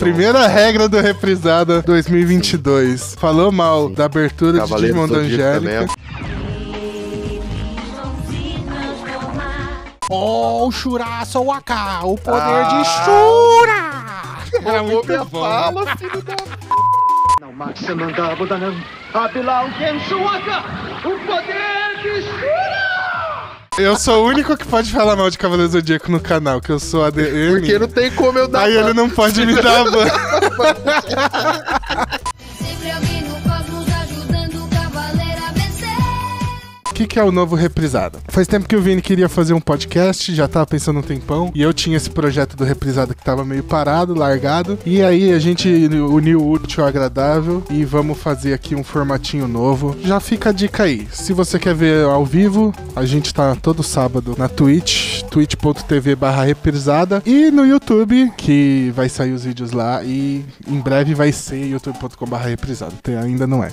Primeira regra do Reprisada 2022. Falou mal da abertura Cavaleiro de Digimon do da Angélica. Oh, o Shura Sowaka, o poder Ah. de Shura! Era muito minha bom. fala, filho da... Budanam, Abilau Kensuaka, o poder de Eu sou o único que pode falar mal de Cavaleiro do Zodíaco no canal, que eu sou ADM. Porque não tem como eu dar Aí ele não pode me dar ban. Sempre alguém que, que é o novo Reprisada? Faz tempo que o Vini queria fazer um podcast, já tava pensando um tempão, e eu tinha esse projeto do Reprisada que tava meio parado, largado, e aí a gente uniu o útil ao agradável e vamos fazer aqui um formatinho novo. Já fica a dica aí. Se você quer ver ao vivo, a gente tá todo sábado na Twitch, twitch.tv barra reprisada, e no YouTube, que vai sair os vídeos lá, e em breve vai ser youtube.com barra reprisada. Ainda não é.